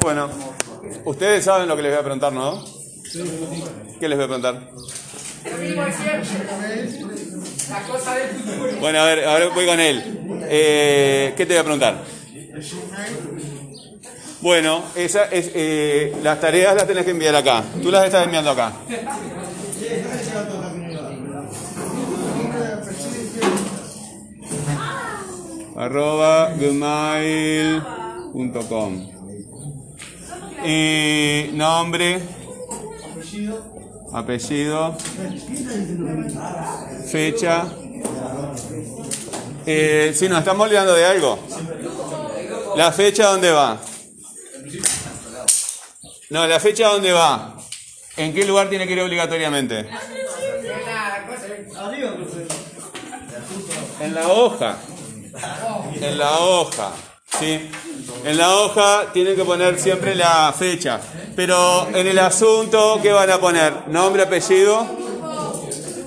Bueno, ustedes saben lo que les voy a preguntar, ¿no? ¿Qué les voy a preguntar? Bueno, a ver, ahora voy con él. Eh, ¿Qué te voy a preguntar? Bueno, esa es, eh, las tareas las tenés que enviar acá. Tú las estás enviando acá. arroba gmail.com y nombre. Apellido. Fecha. Eh, si nos estamos olvidando de algo. La fecha dónde va no la fecha dónde va en qué lugar tiene que ir obligatoriamente en la hoja. En la hoja, ¿sí? En la hoja tienen que poner siempre la fecha. Pero en el asunto, ¿qué van a poner? Nombre, apellido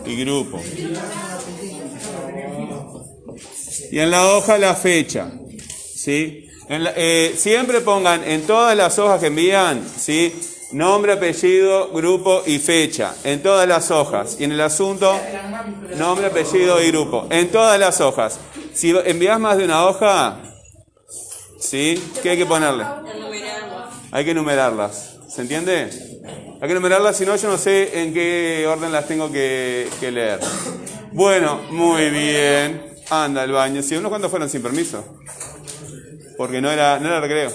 y grupo. Y en la hoja la fecha, ¿sí? Eh, siempre pongan en todas las hojas que envían, ¿sí? Nombre, apellido, grupo y fecha. En todas las hojas. Y en el asunto, nombre, apellido y grupo. En todas las hojas. Si envías más de una hoja, ¿sí? ¿Qué hay que ponerle? Hay que numerarlas. ¿Se entiende? Hay que numerarlas, si no, yo no sé en qué orden las tengo que, leer. Bueno, muy bien. Anda al baño. Si unos cuantos fueron sin permiso. Porque no era, no era recreo.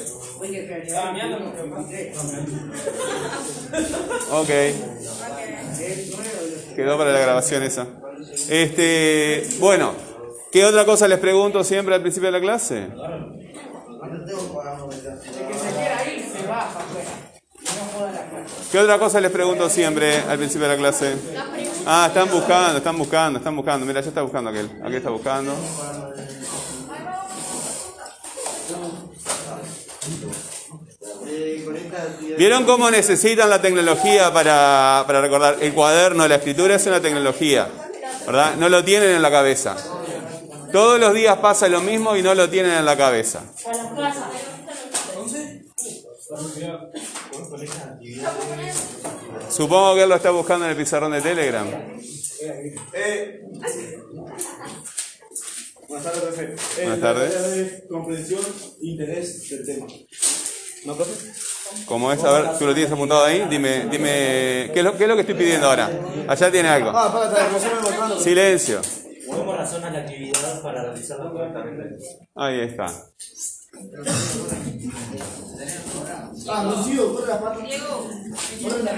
Ok. Quedó para la grabación esa. Este, bueno. ¿Qué otra cosa les pregunto siempre al principio de la clase? ¿Qué otra cosa les pregunto siempre al principio de la clase? Ah, están buscando, están buscando, están buscando. Mira, ya está buscando aquel. Aquí está buscando. ¿Vieron cómo necesitan la tecnología para, para recordar? El cuaderno, la escritura es una tecnología, ¿verdad? No lo tienen en la cabeza. Todos los días pasa lo mismo y no lo tienen en la cabeza. Supongo que él lo está buscando en el pizarrón de Telegram. Buenas tardes, profe. Buenas tardes. Comprensión, interés del tema. ¿No, profe? ¿Cómo es? A ver, tú lo tienes apuntado ahí. Dime, dime, ¿qué es lo, qué es lo que estoy pidiendo ahora? Allá tiene algo. Ah, Silencio. ¿Cómo razona la actividad para realizarla correctamente? Ahí está. Ah, no, sí, por la parte. Por la.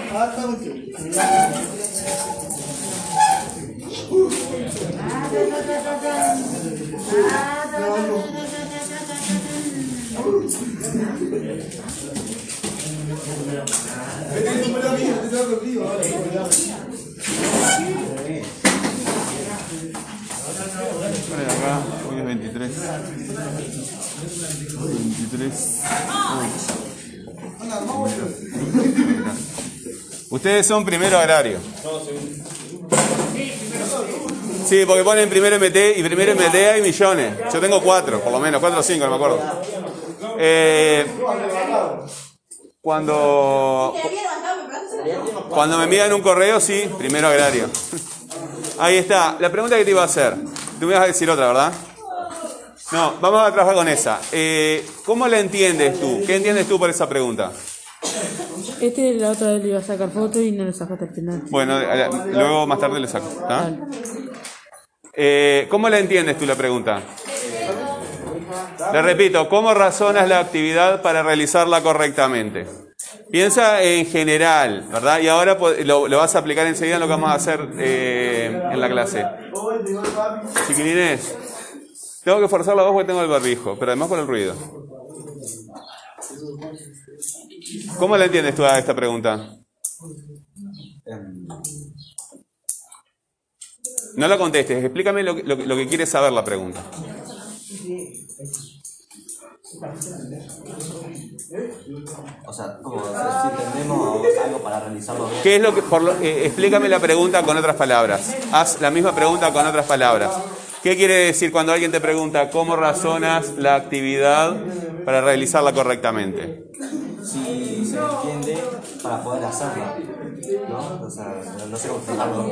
Vete te. Ponen acá, hoy es 23. 23. Ustedes son primero agrario. Sí, porque ponen primero MT y primero MT hay millones. Yo tengo cuatro, por lo menos, cuatro o cinco, no me acuerdo. Eh, cuando, cuando me envían un correo, sí, primero agrario. Ahí está. La pregunta que te iba a hacer. Tú me vas a decir otra, ¿verdad? No, vamos a trabajar con esa. Eh, ¿Cómo la entiendes tú? ¿Qué entiendes tú por esa pregunta? Este la otra vez le iba a sacar foto y no le sacaste al final. Bueno, luego más tarde le saco. Eh, ¿Cómo la entiendes tú la pregunta? Le repito, ¿cómo razonas la actividad para realizarla correctamente? Piensa en general, ¿verdad? Y ahora lo, vas a aplicar enseguida en lo que vamos a hacer eh, en la clase. Chiquilines, tengo que forzar la voz porque tengo el barbijo, pero además por el ruido. ¿Cómo la entiendes tú a esta pregunta? No la contestes, explícame lo, lo que quieres saber la pregunta. O sea, si entendemos algo para realizarlo ¿Qué es lo que, por lo, eh, explícame la pregunta con otras palabras. Haz la misma pregunta con otras palabras. ¿Qué quiere decir cuando alguien te pregunta cómo razonas la actividad para realizarla correctamente? Si se entiende para poder hacerlo. ¿No? O sea, no, no sé cómo explicarlo.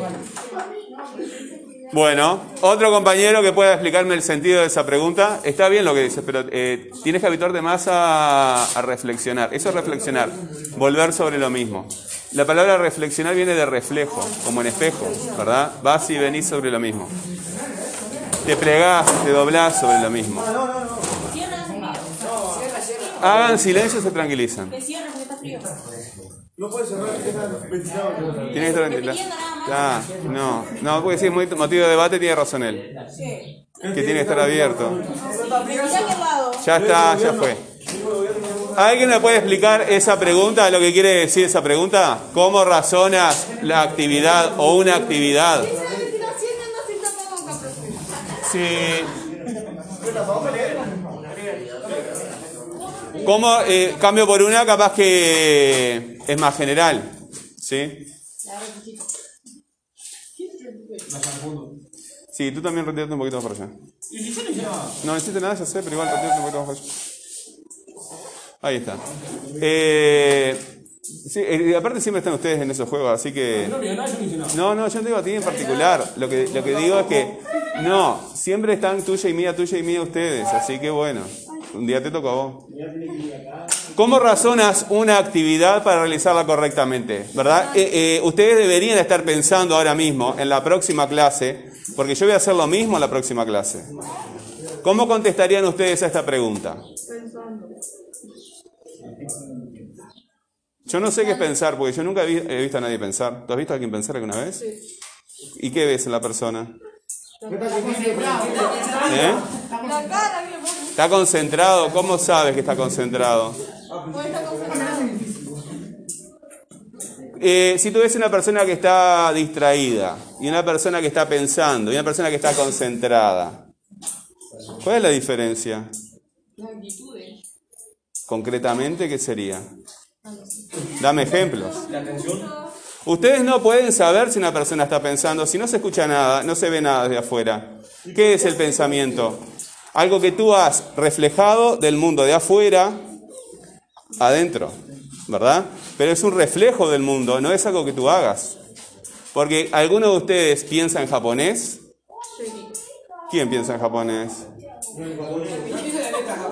Bueno, otro compañero que pueda explicarme el sentido de esa pregunta. Está bien lo que dices, pero eh, tienes que habituarte más a, reflexionar. Eso es reflexionar, volver sobre lo mismo. La palabra reflexionar viene de reflejo, como en espejo, ¿verdad? Vas y venís sobre lo mismo. Te plegás, te doblás sobre lo mismo. Hagan silencio y se tranquilizan. No puede cerrar. Tiene que estar ventilado. Ah, no, no, porque si es muy motivo de debate, tiene razón él. Que tiene que estar abierto. Ya está, ya fue. ¿Alguien me puede explicar esa pregunta, lo que quiere decir esa pregunta? ¿Cómo razonas la actividad o una actividad? Sí. ¿Cómo eh, cambio por una? Capaz que es más general. ¿Sí? Sí, tú también retirate un poquito más para allá. No necesito nada, ya sé, pero igual retirate un poquito más para allá. Ahí está. Eh, sí, eh, aparte siempre están ustedes en esos juegos, así que... No, no, yo no digo a ti en particular. Lo que, lo que digo es que... No, siempre están tuya y mía, tuya y mía ustedes, así que bueno. Un día te toca a vos. ¿Cómo razonas una actividad para realizarla correctamente? ¿Verdad? Eh, eh, ustedes deberían estar pensando ahora mismo en la próxima clase, porque yo voy a hacer lo mismo en la próxima clase. ¿Cómo contestarían ustedes a esta pregunta? Yo no sé qué es pensar, porque yo nunca he vi- he visto a nadie pensar. ¿Tú has visto a alguien pensar alguna vez? ¿Y qué ves en la persona? ¿Eh? ¿Está concentrado? ¿Cómo sabes que está concentrado? Eh, si tú ves una persona que está distraída y una persona que está pensando y una persona que está concentrada, ¿cuál es la diferencia? Concretamente, ¿qué sería? Dame ejemplos. Ustedes no pueden saber si una persona está pensando, si no se escucha nada, no se ve nada desde afuera. ¿Qué es el pensamiento? Algo que tú has reflejado del mundo de afuera adentro, ¿verdad? Pero es un reflejo del mundo, no es algo que tú hagas. Porque alguno de ustedes piensa en japonés. ¿Quién piensa en japonés?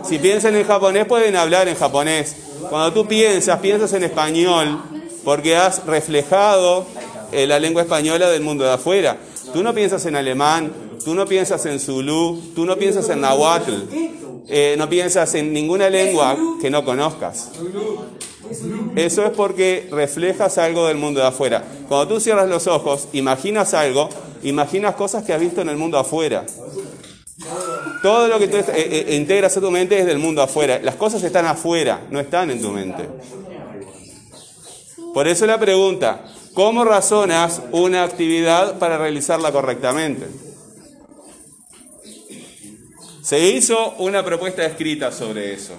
Si piensan en japonés pueden hablar en japonés. Cuando tú piensas, piensas en español porque has reflejado eh, la lengua española del mundo de afuera. Tú no piensas en alemán, tú no piensas en zulú, tú no piensas en nahuatl, eh, no piensas en ninguna lengua que no conozcas. Eso es porque reflejas algo del mundo de afuera. Cuando tú cierras los ojos, imaginas algo, imaginas cosas que has visto en el mundo afuera. Todo lo que tú eh, eh, integras a tu mente es del mundo afuera. Las cosas están afuera, no están en tu mente. Por eso la pregunta, ¿cómo razonas una actividad para realizarla correctamente? Se hizo una propuesta escrita sobre eso.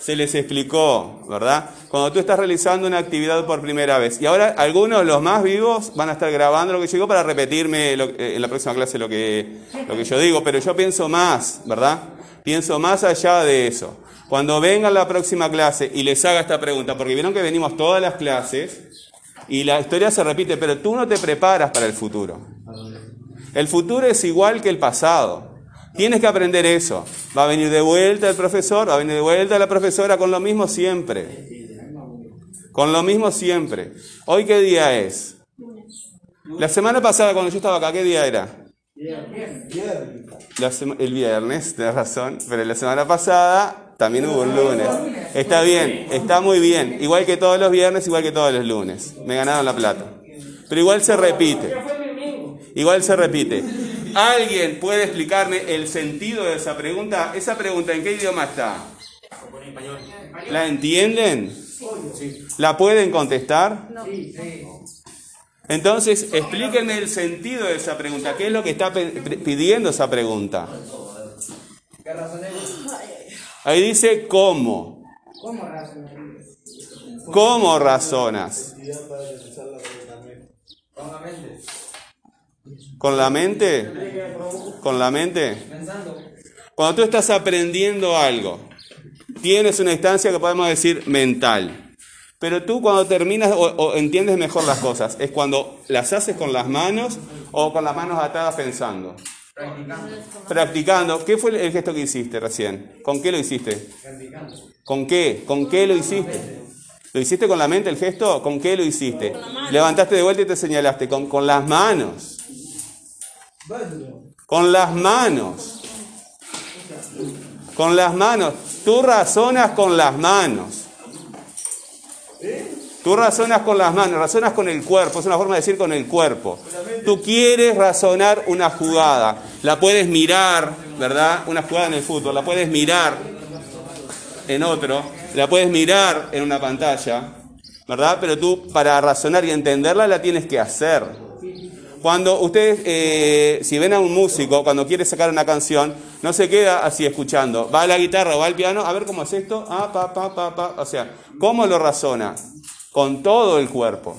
Se les explicó, ¿verdad? Cuando tú estás realizando una actividad por primera vez. Y ahora algunos, los más vivos, van a estar grabando lo que llegó para repetirme eh, en la próxima clase lo que, lo que yo digo. Pero yo pienso más, ¿verdad? Pienso más allá de eso. Cuando venga la próxima clase y les haga esta pregunta, porque vieron que venimos todas las clases y la historia se repite, pero tú no te preparas para el futuro. El futuro es igual que el pasado. Tienes que aprender eso. Va a venir de vuelta el profesor, va a venir de vuelta la profesora con lo mismo siempre. Con lo mismo siempre. ¿Hoy qué día es? La semana pasada cuando yo estaba acá, ¿qué día era? El viernes, tienes razón, pero la semana pasada también hubo un lunes. Está bien, está muy bien. Igual que todos los viernes, igual que todos los lunes. Me ganaron la plata. Pero igual se repite. Igual se repite. ¿Alguien puede explicarme el sentido de esa pregunta? ¿Esa pregunta en qué idioma está? ¿La entienden? ¿La pueden contestar? Entonces, explíquenme el sentido de esa pregunta. ¿Qué es lo que está pidiendo esa pregunta? Ahí dice cómo. ¿Cómo razonas? Con la mente, con la mente. Cuando tú estás aprendiendo algo, tienes una instancia que podemos decir mental. Pero tú cuando terminas o, o entiendes mejor las cosas, es cuando las haces con las manos o con las manos atadas pensando. Practicando. ¿Qué fue el gesto que hiciste recién? ¿Con qué lo hiciste? ¿Con qué? ¿Con qué lo hiciste? ¿Lo hiciste con la mente el gesto? ¿Con qué lo hiciste? Levantaste de vuelta y te señalaste. Con, con las manos. Con las manos. Con las manos. Tú razonas con las manos. Tú razonas con las manos, razonas con el cuerpo, es una forma de decir con el cuerpo. Tú quieres razonar una jugada, la puedes mirar, ¿verdad? Una jugada en el fútbol, la puedes mirar en otro, la puedes mirar en una pantalla, ¿verdad? Pero tú para razonar y entenderla la tienes que hacer. Cuando ustedes, eh, si ven a un músico, cuando quiere sacar una canción, no se queda así escuchando. Va a la guitarra va al piano, a ver cómo es esto, ah, pa, pa, pa, pa. O sea, ¿cómo lo razona? Con todo el cuerpo.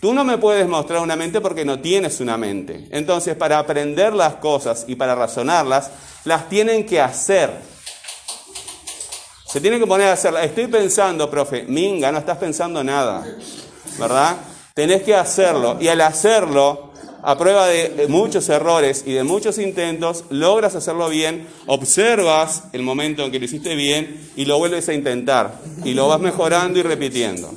Tú no me puedes mostrar una mente porque no tienes una mente. Entonces, para aprender las cosas y para razonarlas, las tienen que hacer. Se tienen que poner a hacerlas. Estoy pensando, profe, minga, no estás pensando nada. ¿Verdad? Tenés que hacerlo. Y al hacerlo, a prueba de muchos errores y de muchos intentos, logras hacerlo bien, observas el momento en que lo hiciste bien y lo vuelves a intentar. Y lo vas mejorando y repitiendo.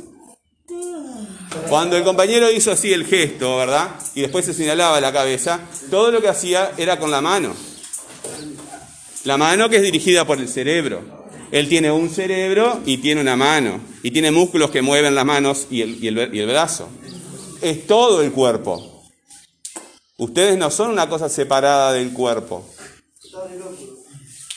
Cuando el compañero hizo así el gesto, ¿verdad? Y después se señalaba la cabeza, todo lo que hacía era con la mano. La mano que es dirigida por el cerebro. Él tiene un cerebro y tiene una mano. Y tiene músculos que mueven las manos y el, y el, y el brazo. Es todo el cuerpo. Ustedes no son una cosa separada del cuerpo.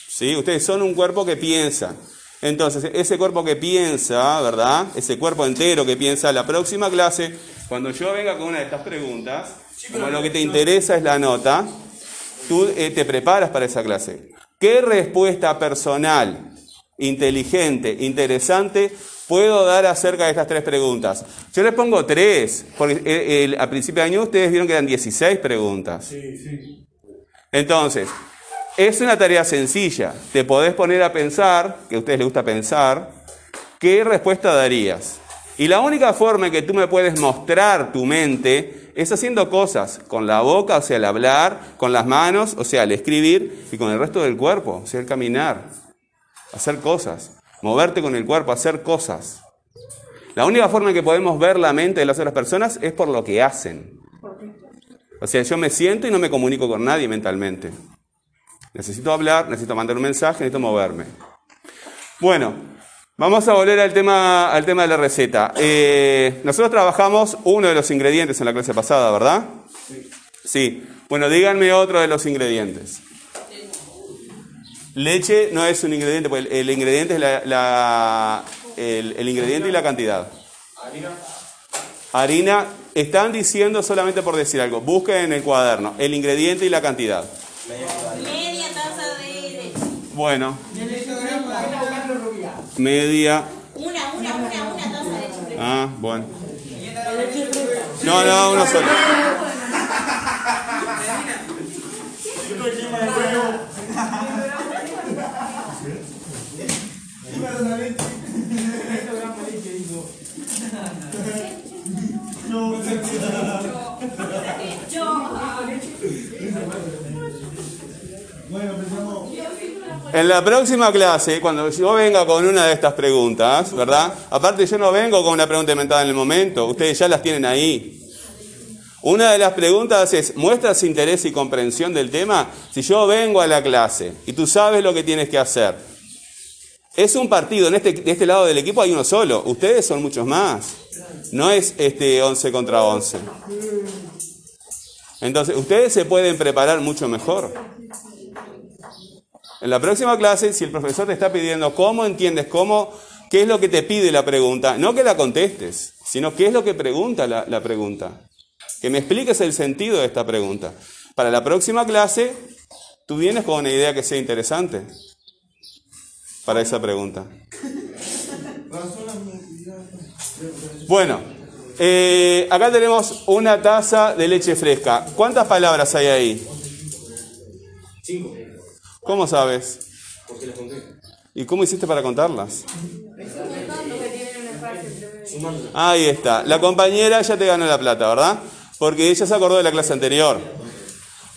¿Sí? Ustedes son un cuerpo que piensa. Entonces, ese cuerpo que piensa, ¿verdad? Ese cuerpo entero que piensa, la próxima clase, cuando yo venga con una de estas preguntas, como lo que te interesa es la nota, tú eh, te preparas para esa clase. ¿Qué respuesta personal, inteligente, interesante puedo dar acerca de estas tres preguntas? Yo les pongo tres, porque eh, el, a principio de año ustedes vieron que eran 16 preguntas. Entonces, es una tarea sencilla. Te podés poner a pensar, que a ustedes les gusta pensar, ¿qué respuesta darías? Y la única forma en que tú me puedes mostrar tu mente es haciendo cosas con la boca, o sea, al hablar, con las manos, o sea, al escribir, y con el resto del cuerpo, o sea, el caminar, hacer cosas, moverte con el cuerpo, hacer cosas. La única forma en que podemos ver la mente de las otras personas es por lo que hacen. O sea, yo me siento y no me comunico con nadie mentalmente. Necesito hablar, necesito mandar un mensaje, necesito moverme. Bueno, vamos a volver al tema, al tema de la receta. Eh, nosotros trabajamos uno de los ingredientes en la clase pasada, ¿verdad? Sí. Sí. Bueno, díganme otro de los ingredientes. Leche no es un ingrediente, porque el, el ingrediente es la, la, el, el ingrediente y la cantidad. Harina. Harina, están diciendo solamente por decir algo. Busquen en el cuaderno el ingrediente y la cantidad. Media taza de leche. Bueno, media. Una, una, una, una taza de leche. Ah, bueno. No, no, Bueno, empezamos. En la próxima clase, cuando yo venga con una de estas preguntas, ¿verdad? Aparte yo no vengo con una pregunta inventada en el momento, ustedes ya las tienen ahí. Una de las preguntas es, ¿muestras interés y comprensión del tema? Si yo vengo a la clase y tú sabes lo que tienes que hacer. Es un partido, en este, de este lado del equipo hay uno solo, ustedes son muchos más. No es este 11 contra 11. Entonces, ustedes se pueden preparar mucho mejor. En la próxima clase, si el profesor te está pidiendo cómo entiendes, cómo, qué es lo que te pide la pregunta, no que la contestes, sino qué es lo que pregunta la, la pregunta. Que me expliques el sentido de esta pregunta. Para la próxima clase, tú vienes con una idea que sea interesante para esa pregunta. Bueno, Eh, acá tenemos una taza de leche fresca. ¿Cuántas palabras hay ahí? Cinco. ¿Cómo sabes? Porque las conté. ¿Y cómo hiciste para contarlas? Ahí está. La compañera ya te ganó la plata, ¿verdad? Porque ella se acordó de la clase anterior.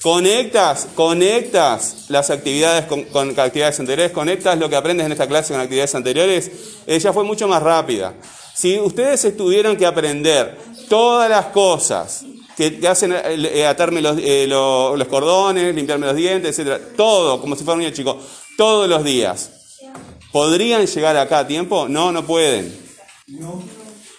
Conectas, conectas las actividades con, actividades anteriores, conectas lo que aprendes en esta clase con actividades anteriores, ella fue mucho más rápida. Si ustedes tuvieran que aprender todas las cosas que, hacen eh, eh, atarme los, eh, lo- los cordones, limpiarme los dientes, etcétera, todo, como si fuera un niño chico, todos los días, ¿podrían llegar acá a tiempo? No, no pueden.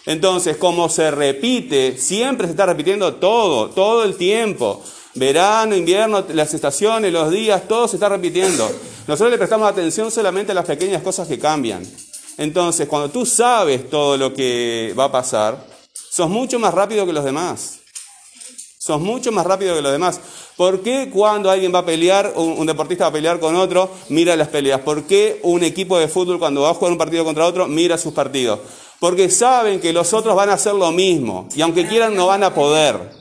Entonces, como se repite, siempre se está repitiendo todo, todo el tiempo. Verano, invierno, las estaciones, los días, todo se está repitiendo. Nosotros le prestamos atención solamente a las pequeñas cosas que cambian. Entonces, cuando tú sabes todo lo que va a pasar, sos mucho más rápido que los demás. Sos mucho más rápido que los demás. ¿Por qué cuando alguien va a pelear, un, deportista va a pelear con otro, mira las peleas? ¿Por qué un equipo de fútbol cuando va a jugar un partido contra otro, mira sus partidos? Porque saben que los otros van a hacer lo mismo y aunque quieran no van a poder.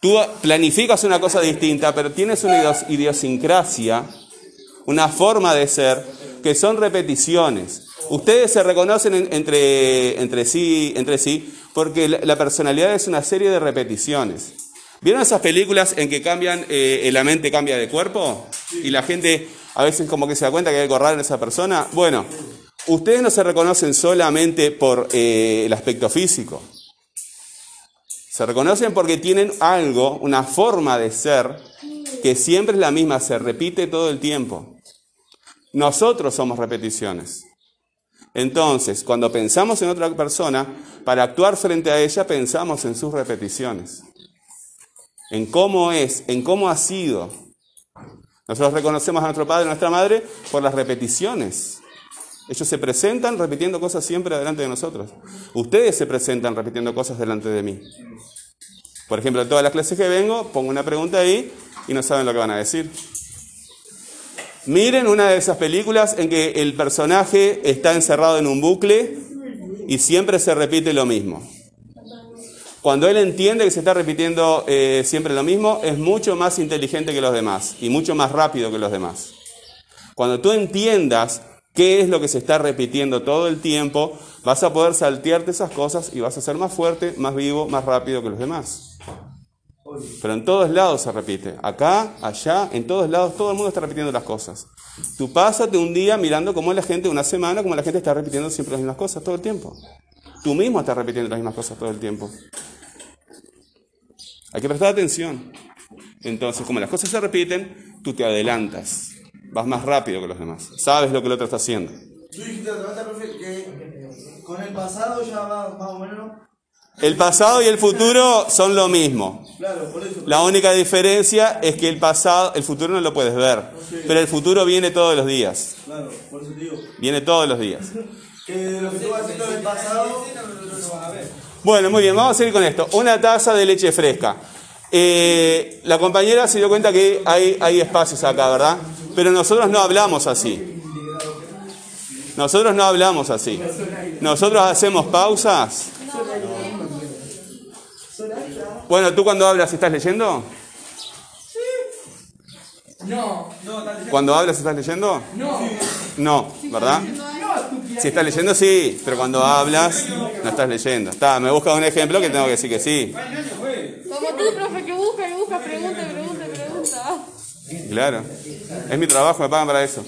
Tú planificas una cosa distinta, pero tienes una idios- idiosincrasia, una forma de ser, que son repeticiones. Ustedes se reconocen en- entre, entre, sí, entre sí porque la, la personalidad es una serie de repeticiones. ¿Vieron esas películas en que cambian, eh, la mente cambia de cuerpo? Y la gente a veces como que se da cuenta que hay algo raro en esa persona. Bueno, ustedes no se reconocen solamente por eh, el aspecto físico. Se reconocen porque tienen algo, una forma de ser que siempre es la misma, se repite todo el tiempo. Nosotros somos repeticiones. Entonces, cuando pensamos en otra persona, para actuar frente a ella, pensamos en sus repeticiones, en cómo es, en cómo ha sido. Nosotros reconocemos a nuestro padre y a nuestra madre por las repeticiones. Ellos se presentan repitiendo cosas siempre delante de nosotros. Ustedes se presentan repitiendo cosas delante de mí. Por ejemplo, en todas las clases que vengo, pongo una pregunta ahí y no saben lo que van a decir. Miren una de esas películas en que el personaje está encerrado en un bucle y siempre se repite lo mismo. Cuando él entiende que se está repitiendo eh, siempre lo mismo, es mucho más inteligente que los demás y mucho más rápido que los demás. Cuando tú entiendas qué es lo que se está repitiendo todo el tiempo, vas a poder saltearte esas cosas y vas a ser más fuerte, más vivo, más rápido que los demás. Pero en todos lados se repite. Acá, allá, en todos lados, todo el mundo está repitiendo las cosas. Tú pásate un día mirando cómo la gente, una semana, cómo la gente está repitiendo siempre las mismas cosas todo el tiempo. Tú mismo estás repitiendo las mismas cosas todo el tiempo. Hay que prestar atención. Entonces, como las cosas se repiten, tú te adelantas. Vas más rápido que los demás. Sabes lo que el otro está haciendo. Tú dijiste otra vez, profe, que con el pasado ya va más o menos. El pasado y el futuro son lo mismo. Claro, por eso. La única diferencia es que el pasado, el futuro no lo puedes ver, pero el futuro viene todos los días. Claro, por eso digo. Viene todos los días. Que de lo que tú vas haciendo en el pasado. Bueno, muy bien, vamos a seguir con esto. Una taza de leche fresca. Eh, la compañera se dio cuenta que hay, hay espacios acá, ¿verdad? Pero nosotros no hablamos así. Nosotros no hablamos así. Nosotros hacemos pausas. Bueno, ¿tú cuando hablas estás leyendo? No, ¿Cuando hablas estás leyendo? No, ¿verdad? Si estás leyendo, sí, pero cuando hablas, no estás leyendo. Está, me busca un ejemplo que tengo que decir que sí. Como tú, profe, que busca, que busca, pregunta, pregunta, pregunta. Claro, es mi trabajo, me pagan para eso.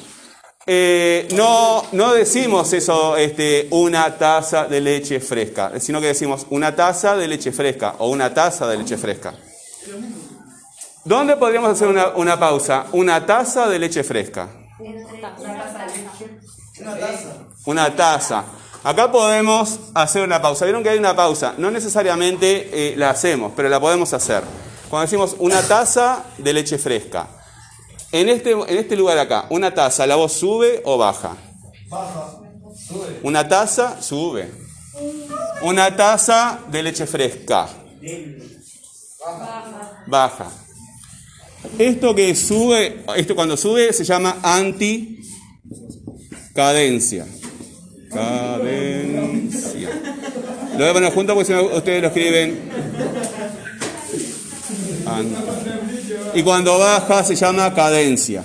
Eh, no, no decimos eso, este, una taza de leche fresca, sino que decimos una taza de leche fresca o una taza de leche fresca. ¿Dónde podríamos hacer una, pausa? Una taza de leche fresca. Una taza. Una taza. Acá podemos hacer una pausa. Vieron que hay una pausa. No necesariamente eh, la hacemos, pero la podemos hacer. Cuando decimos una taza de leche fresca. En este, en este lugar acá, una taza, ¿la voz sube o baja? Baja. Una taza, sube. Una taza de leche fresca. Baja. Esto que sube, esto cuando sube se llama anticadencia. Cadencia. Lo voy a poner junto porque si no ustedes lo escriben. An- Y cuando baja se llama cadencia.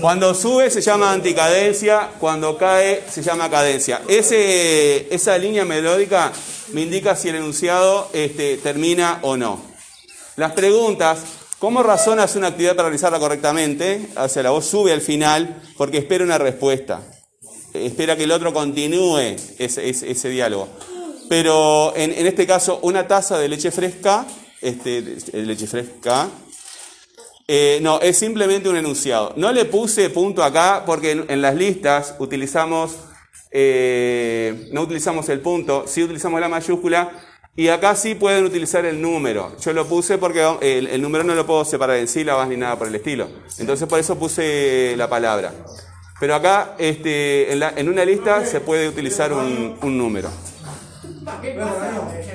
Cuando sube se llama anticadencia, cuando cae se llama cadencia. Esa línea melódica me indica si el enunciado este, termina o no. Las preguntas, ¿cómo razonas una actividad para realizarla correctamente? O sea, la voz sube al final porque espera una respuesta. Espera que el otro continúe ese diálogo. Pero en, en este caso, una taza de leche fresca, este, leche fresca, eh, no, es simplemente un enunciado. No le puse punto acá porque en, las listas utilizamos, eh, no utilizamos el punto, sí utilizamos la mayúscula y acá sí pueden utilizar el número. Yo lo puse porque el, el número no lo puedo separar en sílabas ni nada por el estilo. Entonces por eso puse la palabra. Pero acá este, en, la- en una lista se puede utilizar un, un número.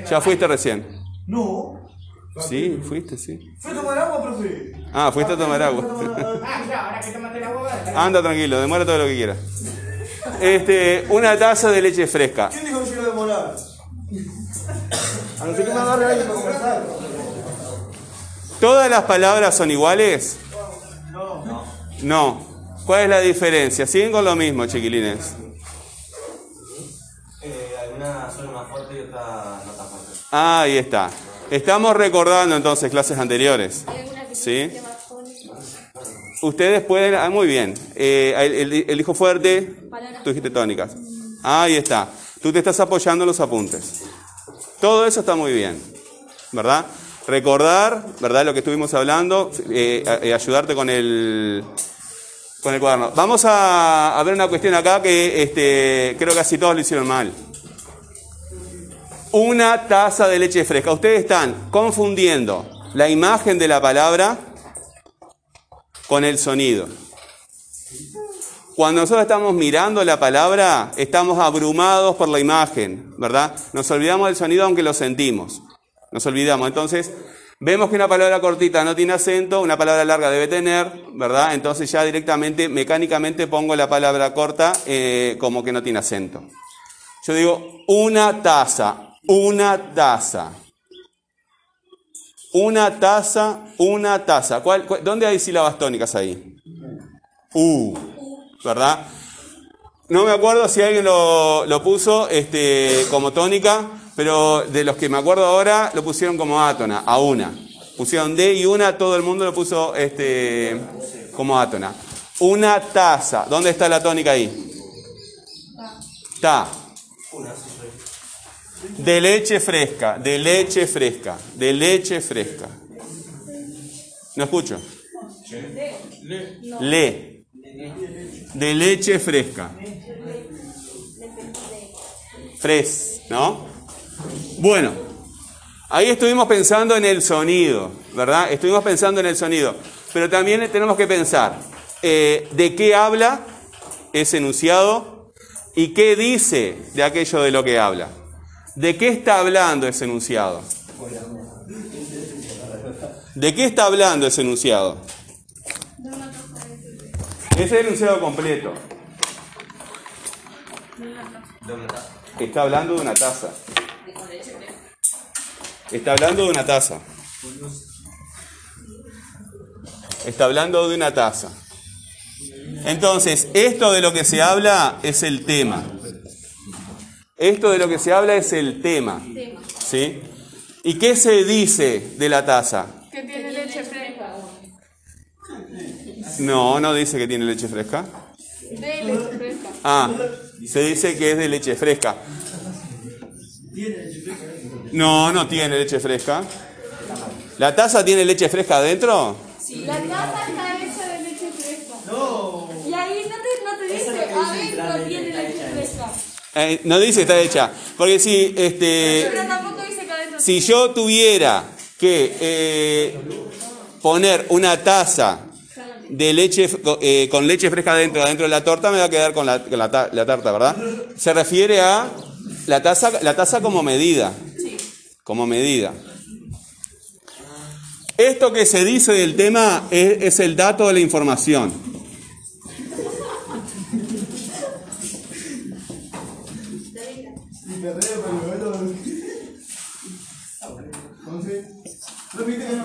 Ya fuiste recién. No. Sí, fuiste, sí. Fui a tomar agua, profe. Ah, fuiste a tomar agua. Anda tranquilo, demora todo lo que quieras. Este, una taza de leche fresca. ¿Quién dijo que yo iba a demorar? A no ser que me agarre alguien para conversar. ¿Todas las palabras son iguales? No. ¿Cuál es la diferencia? Siguen con lo mismo, chiquilines. Eh, alguna suena más no fuerte. Ah, ahí está. Estamos recordando entonces clases anteriores. Hay alguna que ¿Sí? Ustedes pueden, ah, muy bien. Eh, el, el- el hijo fuerte, tú dijiste tónicas. Ah, ahí está. Tú te estás apoyando en los apuntes. Todo eso está muy bien, ¿verdad? Recordar, ¿verdad? Lo que estuvimos hablando, eh, eh, ayudarte con el, con el cuaderno. Vamos a, a ver una cuestión acá que este, creo que casi todos lo hicieron mal. Una taza de leche fresca. Ustedes están confundiendo la imagen de la palabra con el sonido. Cuando nosotros estamos mirando la palabra, estamos abrumados por la imagen, ¿verdad? Nos olvidamos del sonido aunque lo sentimos. Nos olvidamos. Entonces, vemos que una palabra cortita no tiene acento, una palabra larga debe tener, ¿verdad? Entonces ya directamente, mecánicamente pongo la palabra corta eh, como que no tiene acento. Yo digo, una taza, una taza. Una taza, una taza. ¿Cuál, cuál- dónde hay sílabas tónicas ahí? U, ¿verdad? No me acuerdo si alguien lo, lo puso este, como tónica, pero de los que me acuerdo ahora lo pusieron como átona, a una. Pusieron D y una, todo el mundo lo puso este, como átona. Una taza. ¿Dónde está la tónica ahí? Ta. De leche fresca, de leche fresca, de leche fresca. No escucho. Le. De leche fresca. Fres, ¿no? Bueno, ahí estuvimos pensando en el sonido, ¿verdad? Estuvimos pensando en el sonido. Pero también tenemos que pensar eh, de qué habla ese enunciado y qué dice de aquello de lo que habla. ¿De qué está hablando ese enunciado? ¿De qué está hablando ese enunciado? Ese es enunciado completo. Está hablando de una taza. Está hablando de una taza. Está hablando de una taza. Entonces, esto de lo que se habla es el tema. Esto de lo que se habla es el tema. ¿Sí? ¿Y qué se dice de la taza? Que tiene leche fresca. No, no dice que tiene leche fresca. De leche fresca. Ah, se dice que es de leche fresca. No, no tiene leche fresca. ¿La taza tiene leche fresca adentro? La taza está hecha de leche fresca. No. Y ahí no te, no te dice, adentro tiene leche fresca. Eh, no dice que está hecha. Porque si, este, Pero tampoco dice que adentro si yo tuviera que eh, poner una taza de leche eh, con leche fresca adentro, adentro de la torta, me va a quedar con la, con la ta- la tarta, ¿verdad? Se refiere a la taza, la taza como medida. Como medida. Esto que se dice del tema es, es el dato de la información.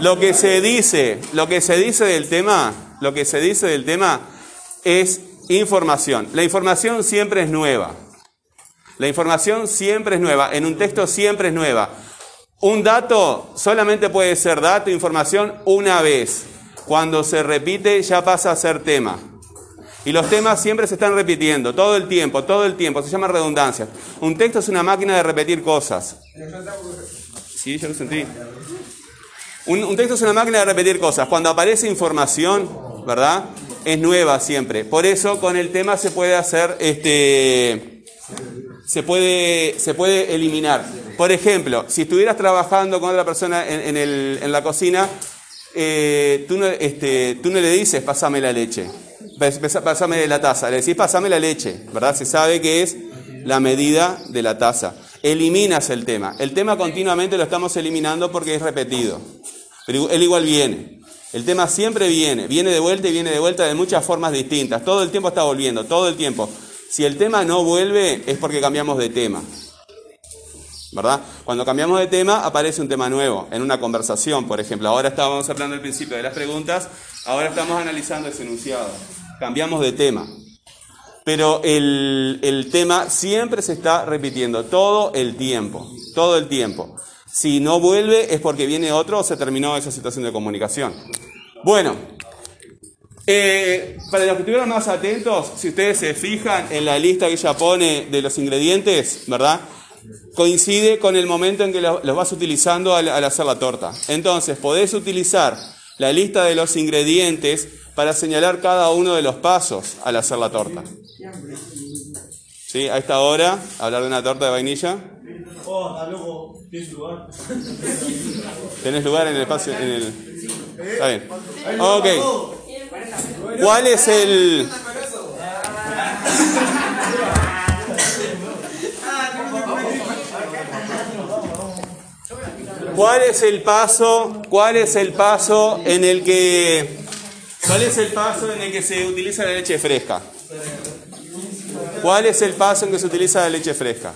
Lo que se dice, lo que se dice del tema, lo que se dice del tema es información. La información siempre es nueva. La información siempre es nueva. En un texto siempre es nueva. Un dato solamente puede ser dato, información, una vez. Cuando se repite ya pasa a ser tema. Y los temas siempre se están repitiendo, todo el tiempo, todo el tiempo. Se llama redundancia. Un texto es una máquina de repetir cosas. Sí, yo lo sentí. Un, texto es una máquina de repetir cosas. Cuando aparece información, ¿verdad? Es nueva siempre. Por eso con el tema se puede hacer este se puede, se puede eliminar. Por ejemplo, si estuvieras trabajando con otra persona en la cocina, eh, tú, no, este, tú no le dices pasame la leche, pasame la taza, le decís pasame la leche, ¿verdad? Se sabe que es la medida de la taza. Eliminas el tema. El tema continuamente lo estamos eliminando porque es repetido. Pero él igual viene. El tema siempre viene, viene de vuelta y viene de vuelta de muchas formas distintas. Todo el tiempo está volviendo, todo el tiempo. Si el tema no vuelve es porque cambiamos de tema. ¿Verdad? Cuando cambiamos de tema aparece un tema nuevo, en una conversación, por ejemplo. Ahora estábamos hablando al principio de las preguntas, ahora estamos analizando ese enunciado. Cambiamos de tema. Pero el, el tema siempre se está repitiendo, todo el tiempo, todo el tiempo. Si no vuelve es porque viene otro o se terminó esa situación de comunicación. Bueno, eh, para los que estuvieron más atentos, si ustedes se fijan en la lista que ella pone de los ingredientes, ¿verdad? Coincide con el momento en que los, vas utilizando al, hacer la torta. Entonces, podés utilizar la lista de los ingredientes para señalar cada uno de los pasos al hacer la torta. ¿Sí? A esta hora, hablar de una torta de vainilla. Oh, ¿tienes lugar? ¿Tenés lugar en el espacio? En el... Está bien. Ok. ¿Cuál es el... ¿Cuál es el paso? ¿Cuál es el paso en el que ¿Cuál es el paso en el que se utiliza la leche fresca? ¿Cuál es el paso en que se utiliza la leche fresca?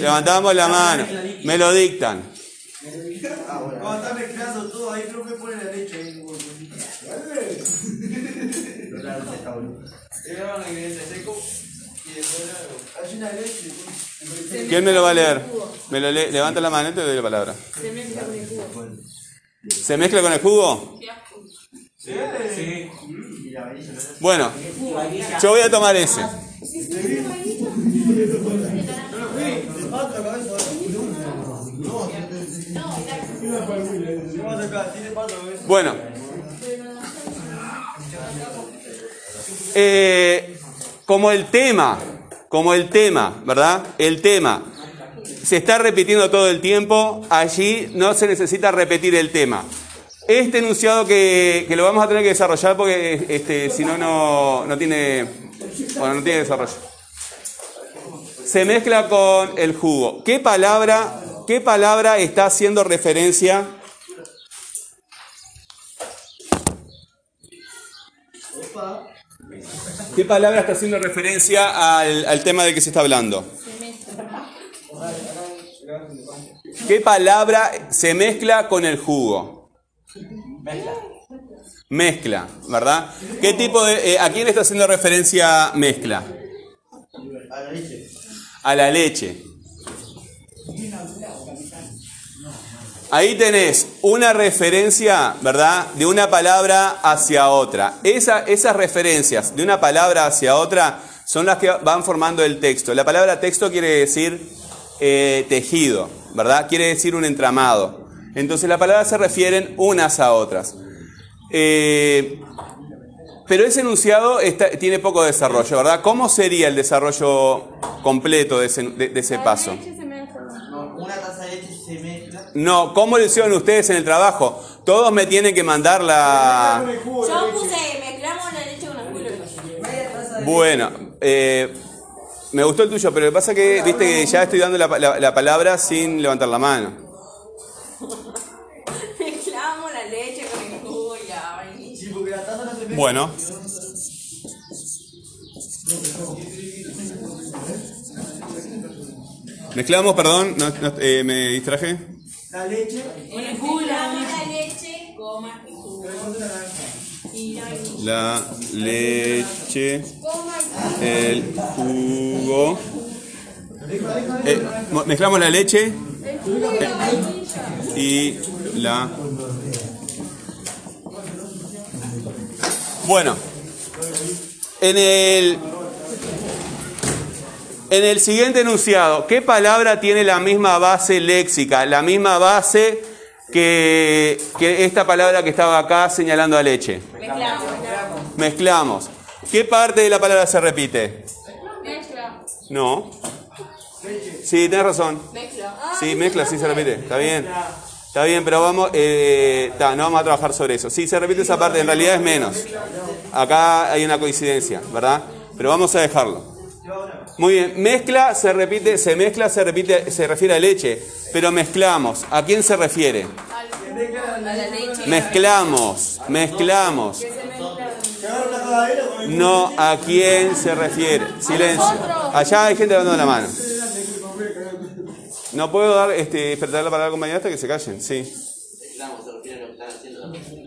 Levantamos la mano. Me lo dictan. Cuando está mezclando todo ahí, creo que pone la leche ahí. Hay una leche. ¿Quién me lo va a leer? ¿Me lo lee? Levanta la mano y te doy la palabra. Se mezcla con el jugo. ¿Se mezcla con el jugo? Sí. Bueno, yo voy a tomar ese. Bueno. Eh, como el tema, como el tema, ¿verdad? El tema se está repitiendo todo el tiempo, allí no se necesita repetir el tema. Este enunciado que, que lo vamos a tener que desarrollar porque este, si no, no tiene, bueno, no tiene desarrollo. Se mezcla con el jugo. ¿Qué palabra, qué palabra está haciendo referencia? ¿Qué palabra está haciendo referencia al, al tema del que se está hablando? ¿Qué palabra se mezcla con el jugo? Mezcla. Mezcla, ¿verdad? ¿Qué tipo de... eh, ¿A quién está haciendo referencia mezcla? A la leche. A la leche. Ahí tenés una referencia, ¿verdad? De una palabra hacia otra. Esa- esas referencias de una palabra hacia otra son las que van formando el texto. La palabra texto quiere decir eh, tejido, ¿verdad? Quiere decir un entramado. Entonces las palabras se refieren unas a otras. Eh, pero ese enunciado está- tiene poco desarrollo, ¿verdad? ¿Cómo sería el desarrollo completo de ese, de- de ese La paso? una No, ¿cómo lo hicieron ustedes en el trabajo? Todos me tienen que mandar la... Yo puse, mezclamos la leche con el culo. Bueno, eh, me gustó el tuyo, pero lo que pasa que, viste que ya estoy dando la, la- la palabra sin levantar la mano. Mezclamos la leche con el jugo y la vainilla. Bueno, Mezclamos, perdón, no- no- eh, me distraje. La leche. Mezclamos la leche, coma, y jugo. Y la leche, el jugo. Eh, mo- mezclamos la leche vainilla. y la... Bueno, en el, en el siguiente enunciado, ¿qué palabra tiene la misma base léxica, la misma base que, que esta palabra que estaba acá señalando a leche? Mezclamos. Mezclamos. ¿Qué parte de la palabra se repite? Mezcla. No. Sí, tienes razón. Mezcla. Sí, mezcla, sí se repite. Está bien. Está bien, pero vamos, eh, ta, no vamos a trabajar sobre eso. Sí, se repite esa parte, en realidad es menos. Acá hay una coincidencia, ¿verdad? Pero vamos a dejarlo. Muy bien, mezcla se repite, se mezcla, se repite, se refiere a leche, pero mezclamos. ¿A quién se refiere? Mezclamos, mezclamos. No a quién se refiere. Silencio. Allá hay gente levantando la mano. No puedo dar, este, despertar la palabra al compañero hasta que se callen, sí.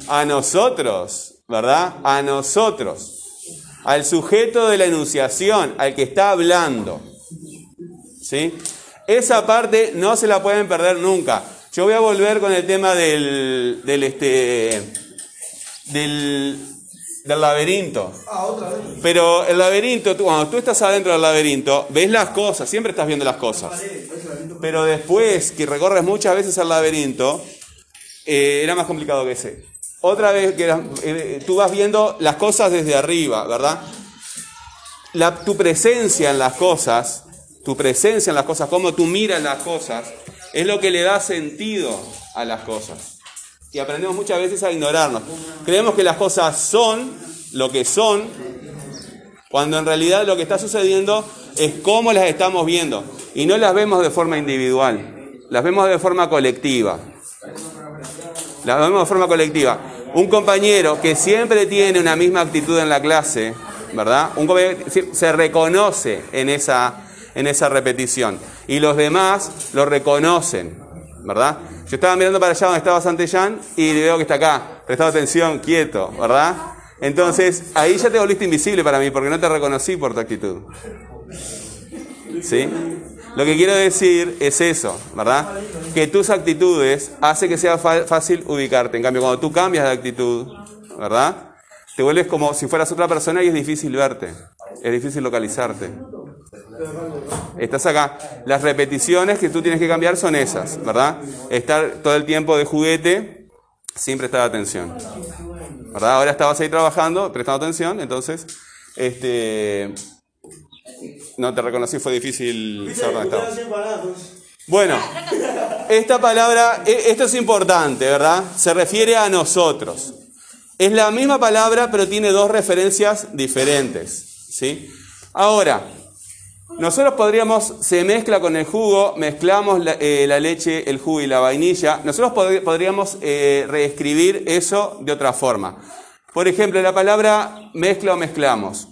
A nosotros, ¿verdad? A nosotros. Al sujeto de la enunciación, al que está hablando. ¿Sí? Esa parte no se la pueden perder nunca. Yo voy a volver con el tema del, del este, del, del laberinto. Ah, otra vez. Pero el laberinto, tú- cuando tú estás adentro del laberinto, ves las cosas, siempre estás viendo las cosas. Pero después que recorres muchas veces el laberinto, eh, era más complicado que ese. Otra vez que eh, tú vas viendo las cosas desde arriba, ¿verdad? La- tu presencia en las cosas, tu presencia en las cosas, cómo tú miras las cosas, es lo que le da sentido a las cosas. Y aprendemos muchas veces a ignorarnos. Creemos que las cosas son lo que son, cuando en realidad lo que está sucediendo es cómo las estamos viendo. Y no las vemos de forma individual, las vemos de forma colectiva. Las vemos de forma colectiva. Un compañero que siempre tiene una misma actitud en la clase, ¿verdad? Un compañero que se reconoce en esa, en esa repetición. Y los demás lo reconocen, ¿verdad? Yo estaba mirando para allá donde estaba Santellán y veo que está acá, prestado atención, quieto, ¿verdad? Entonces, ahí ya te volviste invisible para mí porque no te reconocí por tu actitud. ¿Sí? Lo que quiero decir es eso, ¿verdad? Que tus actitudes hace que sea fácil ubicarte. En cambio, cuando tú cambias de actitud, ¿verdad? Te vuelves como si fueras otra persona y es difícil verte. Es difícil localizarte. Estás acá. Las repeticiones que tú tienes que cambiar son esas, ¿verdad? Estar todo el tiempo de juguete sin prestar atención. ¿Verdad? Ahora estabas ahí trabajando, prestando atención, entonces, este, no te reconocí, fue difícil saber dónde estabas. Bueno, esta palabra, e- esto es importante, ¿verdad? Se refiere a nosotros. Es la misma palabra, pero tiene dos referencias diferentes, ¿sí? Ahora, nosotros podríamos, se mezcla con el jugo, mezclamos la, eh, la leche, el jugo y la vainilla. Nosotros pod- podríamos eh, reescribir eso de otra forma. Por ejemplo, la palabra mezcla o mezclamos.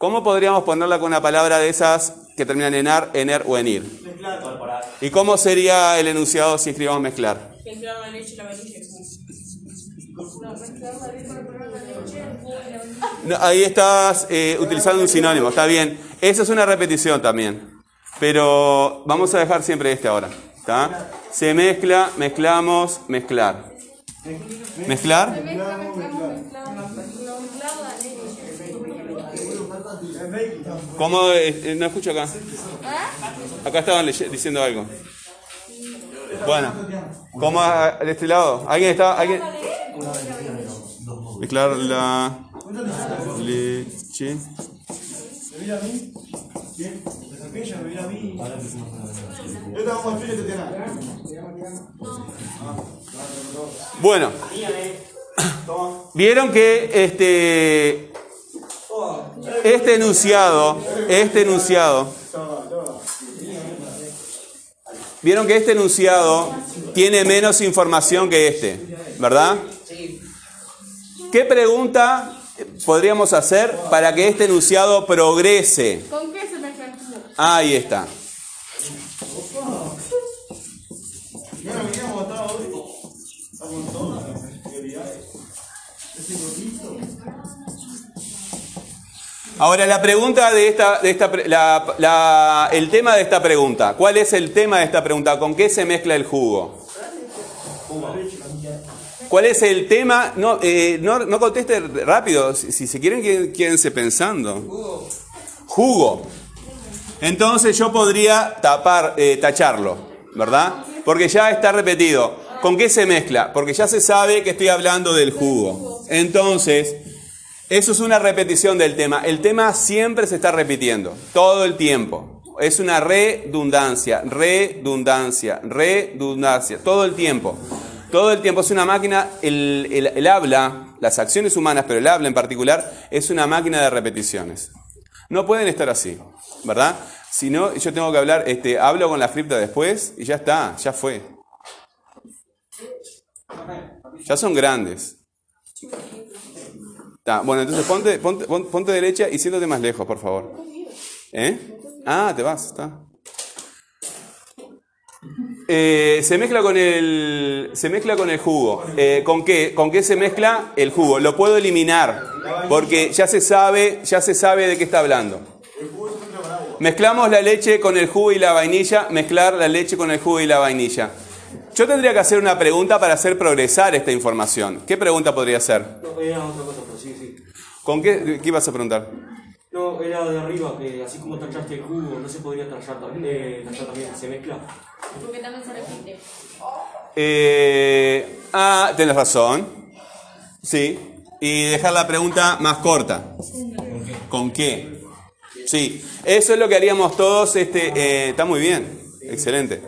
¿Cómo podríamos ponerla con una palabra de esas que terminan en ar, en er o en ir? ¿Y cómo sería el enunciado si escribamos mezclar? Mezclar la leche y la. No, ahí estás eh, utilizando un sinónimo, está bien. Esa es una repetición también. Pero vamos a dejar siempre este ahora. ¿está? Se mezcla, mezclamos, mezclar. ¿Mezclar? Mezcla, mezclamos, mezclamos. Mezclado la leche. ¿Cómo? eh, eh, no escucho acá. Acá estaban diciendo algo. Bueno, ¿cómo de este lado? ¿Alguien está? ¿Alguien? Mezclar la leche. ¿Me a mí? ¿Quién? Me a mí. Bueno, vieron que este este enunciado, este enunciado, vieron que este enunciado tiene menos información que este, ¿verdad? ¿Qué pregunta podríamos hacer para que este enunciado progrese? ¿Con qué se? Ahí está. Ahora la pregunta de esta, de esta la- la- el tema de esta pregunta. ¿Cuál es el tema de esta pregunta? ¿Con qué se mezcla el jugo? ¿Cuál es el tema? No, eh, no, no conteste rápido. Si, si se quieren, qué- quédense pensando. Jugo. Entonces yo podría tapar, eh, tacharlo, ¿verdad? Porque ya está repetido. ¿Con qué se mezcla? Porque ya se sabe que estoy hablando del jugo. Entonces, eso es una repetición del tema. El tema siempre se está repitiendo, todo el tiempo. Es una redundancia, redundancia, redundancia, todo el tiempo. Todo el tiempo es una máquina, el, el- habla, las acciones humanas, pero el habla en particular, es una máquina de repeticiones. No pueden estar así, ¿verdad? Si no, yo tengo que hablar, este, hablo con la cripta después y ya está, ya fue. Ya son grandes. Bueno, entonces ponte, ponte, pon- ponte derecha y siéntate más lejos, por favor. ¿Eh? Ah, te vas, está. Eh, se mezcla con el se mezcla con el jugo. Eh, ¿Con qué? ¿Con qué se mezcla el jugo? Lo puedo eliminar porque ya se sabe ya se sabe de qué está hablando. Mezclamos la leche con el jugo y la vainilla. Mezclar la leche con el jugo y la vainilla. Yo tendría que hacer una pregunta para hacer progresar esta información. ¿Qué pregunta podría hacer? ¿Con qué, qué ibas a preguntar? No, era de arriba, que así como tachaste el jugo, no se podría tachar también, eh, tachar también, se mezcla. Porque también se repite. Eh, ah, tenés razón. Sí. Y dejar la pregunta más corta. ¿Con qué? Sí. Eso es lo que haríamos todos. Este, eh, está muy bien. Excelente.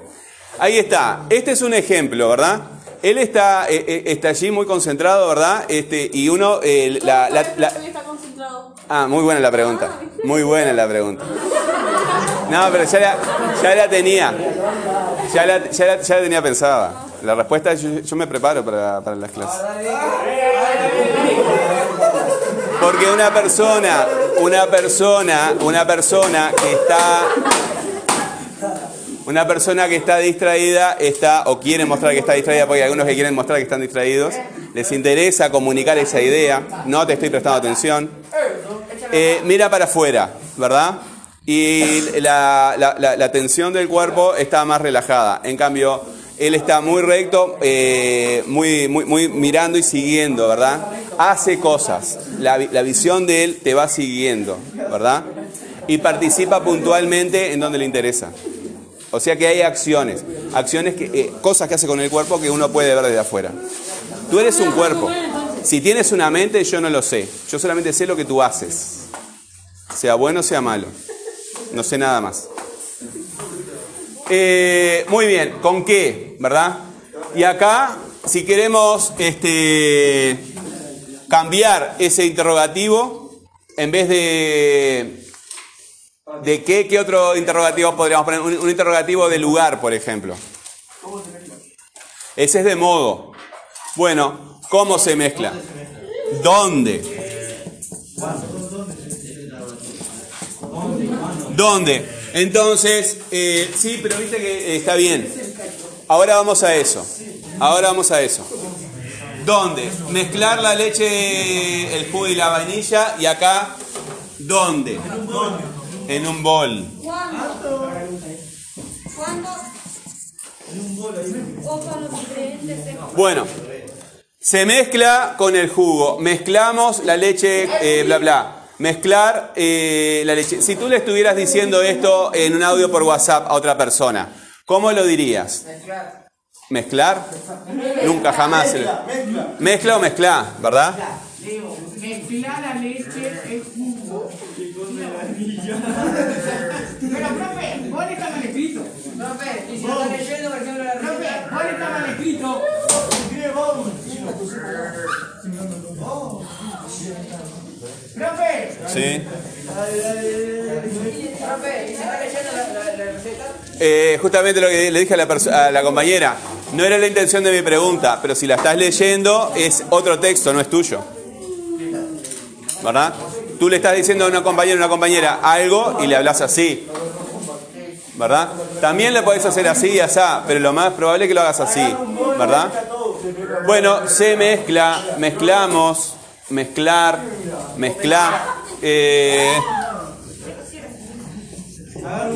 Ahí está. Este es un ejemplo, ¿verdad? Él está, eh, eh, está allí muy concentrado, ¿verdad? Este, y uno, eh, la- la- la, Él está concentrado. Ah, muy buena la pregunta. Muy buena la pregunta. No, pero ya la, ya la tenía. Ya la, ya la- ya la tenía pensada. La respuesta, yo, yo me preparo para, para las clases. Porque una persona, una persona, una persona que está, una persona que está distraída está o quiere mostrar que está distraída, porque hay algunos que quieren mostrar que están distraídos, les interesa comunicar esa idea, no te estoy prestando atención, eh, mira para afuera, ¿verdad? Y la, tensión del cuerpo está más relajada. En cambio, él está muy recto, eh, muy, muy, mirando y siguiendo, ¿verdad? Hace cosas. La visión de él te va siguiendo, ¿verdad? Y participa puntualmente en donde le interesa. O sea que hay acciones, acciones que, eh, cosas que hace con el cuerpo que uno puede ver desde afuera. Tú eres un cuerpo. Si tienes una mente, yo no lo sé. Yo solamente sé lo que tú haces. Sea bueno, sea malo. No sé nada más. Eh, muy bien, ¿con qué? ¿Verdad? Y acá, si queremos este, cambiar ese interrogativo, en vez de, de qué, ¿qué otro interrogativo podríamos poner? Un, interrogativo de lugar, por ejemplo. Ese es de modo. Bueno, ¿cómo se mezcla? ¿Dónde? ¿Dónde? Entonces, eh, sí, pero viste que eh, está bien. Ahora vamos a eso. Ahora vamos a eso. ¿Dónde? Mezclar la leche, el jugo y la vainilla. Y acá, ¿dónde? En un bol. ¿Cuándo? ¿Cuándo? O con los ingredientes secos. Bueno, se mezcla con el jugo. Mezclamos la leche, eh, bla, bla. Mezclar eh, la leche. Si tú le estuvieras diciendo esto en un audio por WhatsApp a otra persona, ¿cómo lo dirías? ¿Mezclar? Nunca, jamás. le- Mezcla. Mezcla o mezcla, ¿verdad? Leo, mezclar la leche es jugo. Pero, profe, vos está mal escrito. Profe, y si lo está leyendo, por ejemplo, la Profe, vos está mal escrito. Escribe vamos. Profe, Sí. profe, y si está leyendo la, receta. Eh, justamente lo que le dije a la, a la compañera, no era la intención de mi pregunta, pero si la estás leyendo es otro texto, no es tuyo. ¿Verdad? Tú le estás diciendo a una compañera una compañera algo y le hablas así. ¿Verdad? También le podés hacer así y así, pero lo más probable es que lo hagas así. ¿Verdad? Bueno, se mezcla, mezclamos, mezclar, mezclar. eh,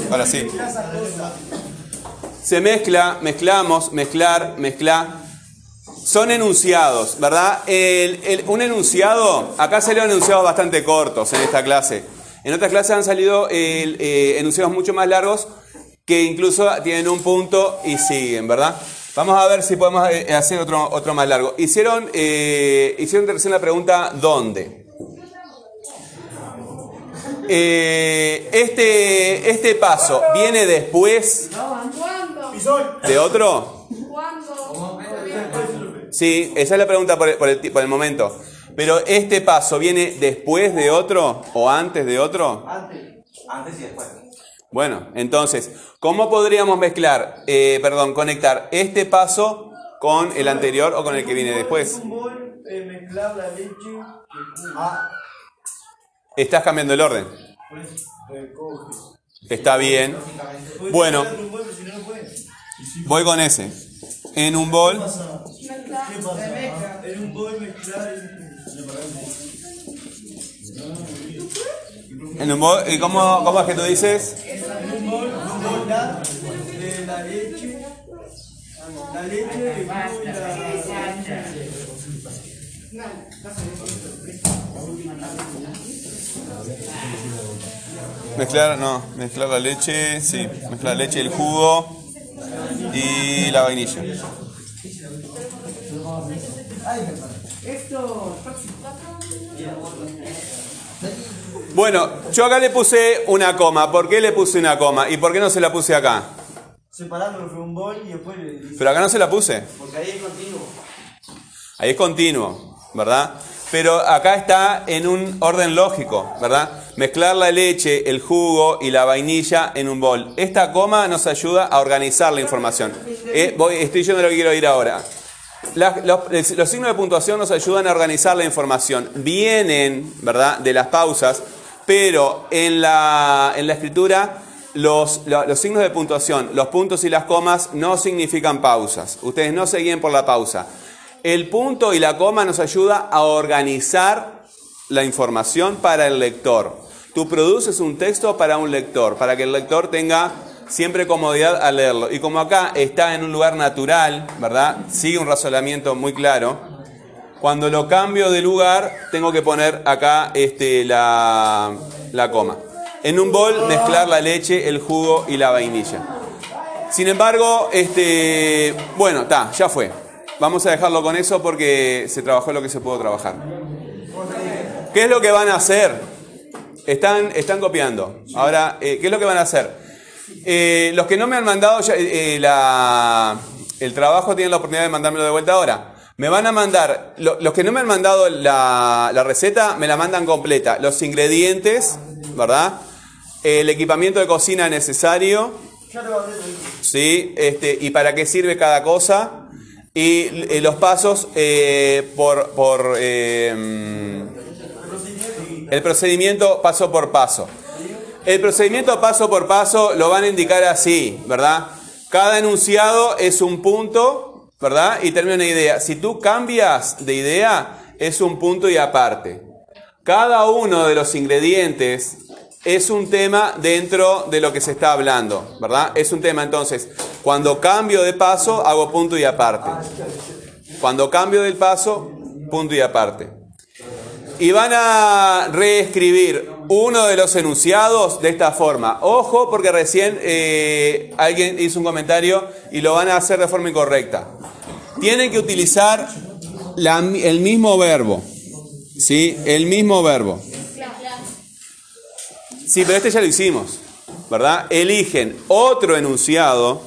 ahora sí. Se mezcla, mezclamos, mezclar, mezclar. Son enunciados, ¿verdad? El- el- un enunciado, acá salieron enunciados bastante cortos en esta clase. En otras clases han salido el, eh, enunciados mucho más largos que incluso tienen un punto y siguen, ¿verdad? Vamos a ver si podemos eh, hacer otro, otro más largo. Hicieron, eh, hicieron recién la pregunta ¿dónde? Eh, este, este paso viene después de otro. Sí, esa es la pregunta por el, por el ti- por el momento. Pero este paso viene después de otro o antes de otro. Antes. Antes y después. Bueno, entonces, ¿cómo podríamos mezclar, eh, perdón, conectar este paso con el anterior o con el que viene después? Un bol, eh. Ah, Estás cambiando el orden. recoge. Está bien. Bueno, voy con ese. En un bol. En un bol mezclar. En un bol ¿Y cómo, cómo es que tú dices? En un bol, un bol la, eh, la leche. La leche, y la. Mezclar, no, mezclar la leche, sí, mezclar la leche, el jugo y la vainilla. Bueno, yo acá le puse una coma. ¿Por qué le puse una coma? ¿Y por qué no se la puse acá? Separándolo fue un bol y después. Pero acá no se la puse. Porque ahí es continuo. Ahí es continuo, ¿verdad? Pero acá está en un orden lógico, ¿verdad? Mezclar la leche, el jugo y la vainilla en un bol. Esta coma nos ayuda a organizar la información. Eh, voy, estoy yendo a lo que quiero ir ahora. Los, signos de puntuación nos ayudan a organizar la información. Vienen, ¿verdad?, de las pausas, pero en la, en la escritura los, lo- los signos de puntuación, los puntos y las comas no significan pausas. Ustedes no se guíen por la pausa. El punto y la coma nos ayuda a organizar la información para el lector. Tú produces un texto para un lector, para que el lector tenga siempre comodidad al leerlo. Y como acá está en un lugar natural, ¿verdad? Sigue un razonamiento muy claro. Cuando lo cambio de lugar, tengo que poner acá este, la, coma. En un bol, mezclar la leche, el jugo y la vainilla. Sin embargo, este, bueno, está, ya fue. Vamos a dejarlo con eso porque se trabajó lo que se pudo trabajar. ¿Qué es lo que van a hacer? Están, están copiando. Ahora, eh, ¿qué es lo que van a hacer? Eh, los que no me han mandado eh, la- el trabajo tienen la oportunidad de mandármelo de vuelta ahora. Me van a mandar, lo- los que no me han mandado la, receta, me la mandan completa. Los ingredientes, ¿verdad? El equipamiento de cocina necesario, ¿sí? Este, y para qué sirve cada cosa. Y eh, los pasos eh, por, por eh, el procedimiento paso por paso. El procedimiento paso por paso lo van a indicar así, ¿verdad? Cada enunciado es un punto, ¿verdad? Y termina una idea. Si tú cambias de idea, es un punto y aparte. Cada uno de los ingredientes es un tema dentro de lo que se está hablando, ¿verdad? Es un tema, entonces, cuando cambio de paso, hago punto y aparte. Cuando cambio del paso, punto y aparte. Y van a reescribir uno de los enunciados de esta forma. Ojo, porque recién eh, alguien hizo un comentario y lo van a hacer de forma incorrecta. Tienen que utilizar el mismo verbo. ¿Sí? El mismo verbo. Sí, pero este ya lo hicimos, ¿verdad? Eligen otro enunciado,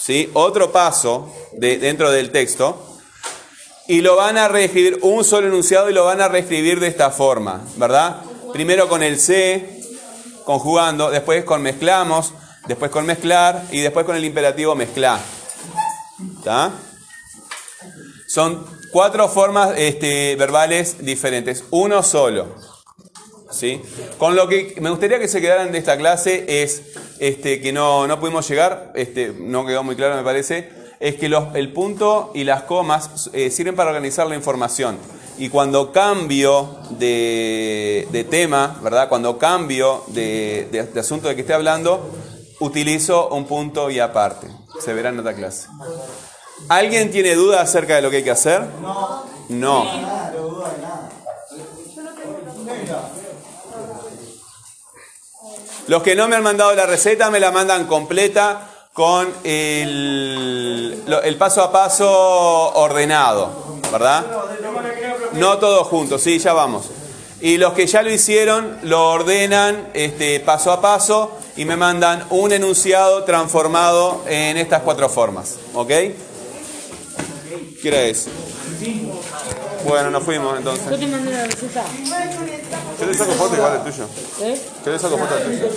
¿sí? Otro paso de- dentro del texto y lo van a reescribir, un solo enunciado y lo van a reescribir de esta forma, ¿verdad? Primero con el C, conjugando, después con mezclamos, después con mezclar y después con el imperativo mezclar. Son cuatro formas este, verbales diferentes, uno solo. ¿sí? Con lo que me gustaría que se quedaran de esta clase es este, que no, no pudimos llegar, este, no quedó muy claro me parece, es que los- el punto y las comas eh, sirven para organizar la información. Y cuando cambio de, de tema, ¿verdad? Cuando cambio de, de- de asunto de que esté hablando, utilizo un punto y aparte. Se verá en otra clase. ¿Alguien tiene duda acerca de lo que hay que hacer? No. No. Los que no me han mandado la receta me la mandan completa con el, el paso a paso ordenado, ¿verdad? No todos juntos, sí, ya vamos. Y los que ya lo hicieron lo ordenan este, paso a paso y me mandan un enunciado transformado en estas cuatro formas, ¿ok? ¿Qué era eso? Bueno, nos fuimos entonces. Yo te mandé la receta. Yo le saco foto igual al tuyo. ¿Eh? Yo le saco foto al tuyo.